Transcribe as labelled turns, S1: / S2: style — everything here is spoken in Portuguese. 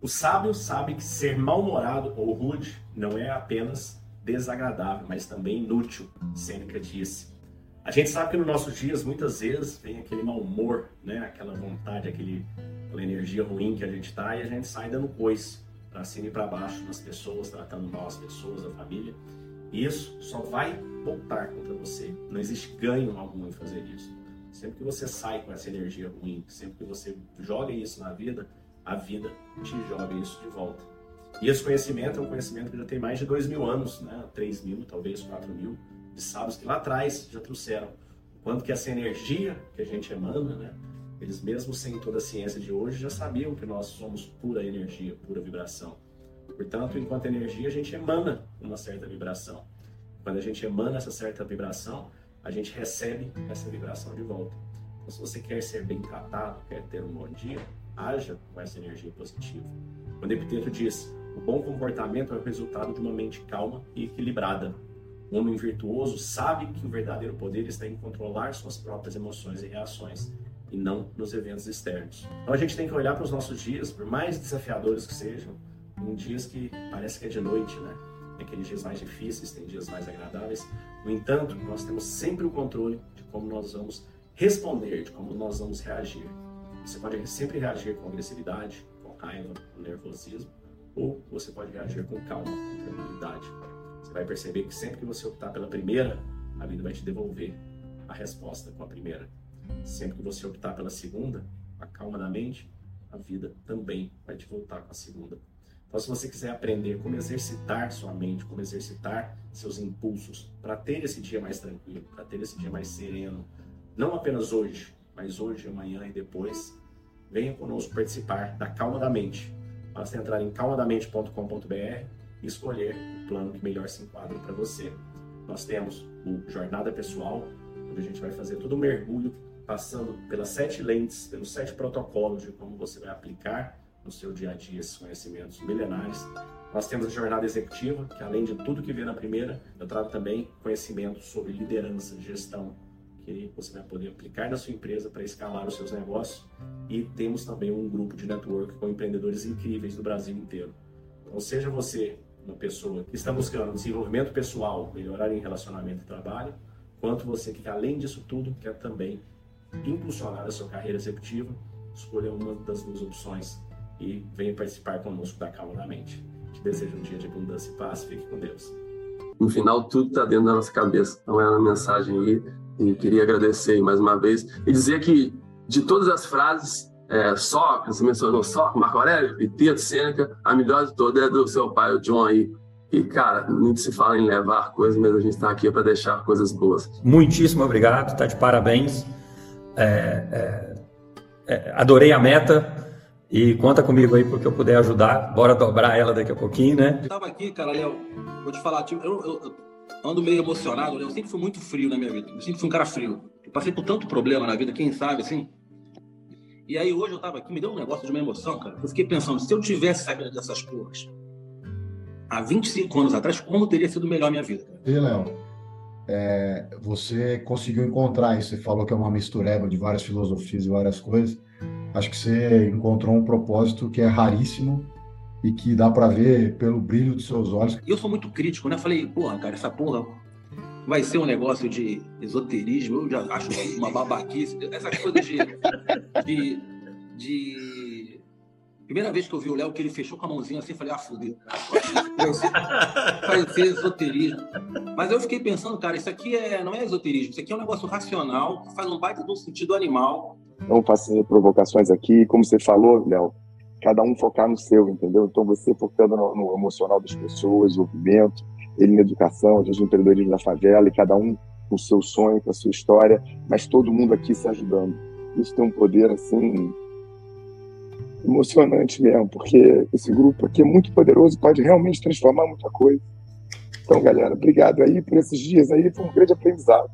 S1: O sábio sabe que ser mal-humorado ou rude não é apenas desagradável, mas também inútil, Sêneca disse. A gente sabe que nos nossos dias, muitas vezes, vem aquele mau humor, né? aquela vontade, aquele, aquela energia ruim que a gente tá e a gente sai dando coisa para cima e para baixo nas pessoas, tratando mal as pessoas, a família. E isso só vai voltar contra você. Não existe ganho algum em fazer isso. Sempre que você sai com essa energia ruim, sempre que você joga isso na vida, a vida te joga isso de volta. E esse conhecimento é um conhecimento que já tem mais de dois mil anos, né? 3 mil, talvez 4 mil, de sábios que lá atrás já trouxeram. O quanto que essa energia que a gente emana, né? Eles mesmo sem toda a ciência de hoje já sabiam que nós somos pura energia, pura vibração. Portanto, enquanto energia, a gente emana uma certa vibração. Quando a gente emana essa certa vibração, a gente recebe essa vibração de volta. Então, se você quer ser bem tratado, quer ter um bom dia, haja com essa energia positiva. Quando Epiteto diz, o bom comportamento é o resultado de uma mente calma e equilibrada. O homem virtuoso sabe que o verdadeiro poder está em controlar suas próprias emoções e reações e não nos eventos externos. Então a gente tem que olhar para os nossos dias, por mais desafiadores que sejam, em dias que parece que é de noite, né? Tem aqueles dias mais difíceis, tem dias mais agradáveis. No entanto, nós temos sempre o controle de como nós vamos responder, de como nós vamos reagir. Você pode sempre reagir com agressividade, com raiva, com nervosismo, ou você pode reagir com calma, com tranquilidade. Você vai perceber que sempre que você optar pela primeira, a vida vai te devolver a resposta com a primeira. Sempre que você optar pela segunda, a calma da mente, a vida também vai te voltar com a segunda. Então, se você quiser aprender como exercitar sua mente, como exercitar seus impulsos para ter esse dia mais tranquilo, para ter esse dia mais sereno, não apenas hoje, mas hoje, amanhã e depois, venha conosco participar da Calma da Mente. Basta entrar em calmadamente.com.br e escolher o plano que melhor se enquadra para você. Nós temos o Jornada Pessoal, onde a gente vai fazer todo o mergulho passando pelas sete lentes, pelos sete protocolos de como você vai aplicar no seu dia a dia esses conhecimentos milenares. Nós temos a jornada executiva, que além de tudo que vê na primeira, eu trago também conhecimento sobre liderança, gestão, que você vai poder aplicar na sua empresa para escalar os seus negócios. E temos também um grupo de network com empreendedores incríveis do Brasil inteiro. Então, seja você uma pessoa que está buscando desenvolvimento pessoal, melhorar em relacionamento e trabalho, quanto você que, além disso tudo, quer também impulsionar a sua carreira executiva, escolha uma das duas opções e venha participar conosco da Calma da Mente. Te desejo um dia de abundância e paz. Fique com Deus.
S2: No final, tudo está dentro da nossa cabeça. Então, é uma mensagem aí. E queria agradecer mais uma vez e dizer que, de todas as frases, é, só, você mencionou só, Marco Aurélio, Epiteto, Sêneca, a melhor de todas é do seu pai, o John aí. E, cara, muito se fala em levar coisas, mas a gente está aqui para deixar coisas boas.
S3: Muitíssimo obrigado, tá de parabéns. É, é, é, adorei a meta e conta comigo aí porque eu puder ajudar. Bora dobrar ela daqui a pouquinho, né?
S4: Eu tava aqui, cara, Léo, vou te falar, tipo, eu, eu, eu, ando meio emocionado, né? Eu sempre fui muito frio na minha vida. Eu sempre fui um cara frio. Eu passei por tanto problema na vida, quem sabe, assim. E aí hoje eu tava aqui, me deu um negócio de uma emoção, cara. Eu fiquei pensando, se eu tivesse saído dessas porras há 25 anos atrás, como teria sido melhor a minha vida?
S5: E, Léo, é, você conseguiu encontrar isso. Você falou que é uma mistureba de várias filosofias e várias coisas. Acho que você encontrou um propósito que é raríssimo e que dá para ver pelo brilho dos seus olhos.
S4: Eu sou muito crítico, né? Falei, porra, cara, essa porra vai ser um negócio de esoterismo. Eu já acho uma babaquice. Essas coisas de, de, de Primeira vez que eu vi o Léo, que ele fechou com a mãozinha assim, falei, ah, fudeu. Vai ser esoterismo. Mas eu fiquei pensando, cara, isso aqui é, não é esoterismo, isso aqui é um negócio racional, que faz um baita de um sentido animal.
S6: Não faço provocações aqui, como você falou, Léo, cada um focar no seu, entendeu? Então você focando no, no emocional das pessoas, desenvolvimento, ele na educação, gente no empreendedorismo da favela, e cada um com o seu sonho, com a sua história, mas todo mundo aqui se ajudando. Isso tem um poder, assim, emocionante mesmo, porque esse grupo aqui é muito poderoso, pode realmente transformar muita coisa. Então, galera, obrigado aí por esses dias aí, foi um grande aprendizado.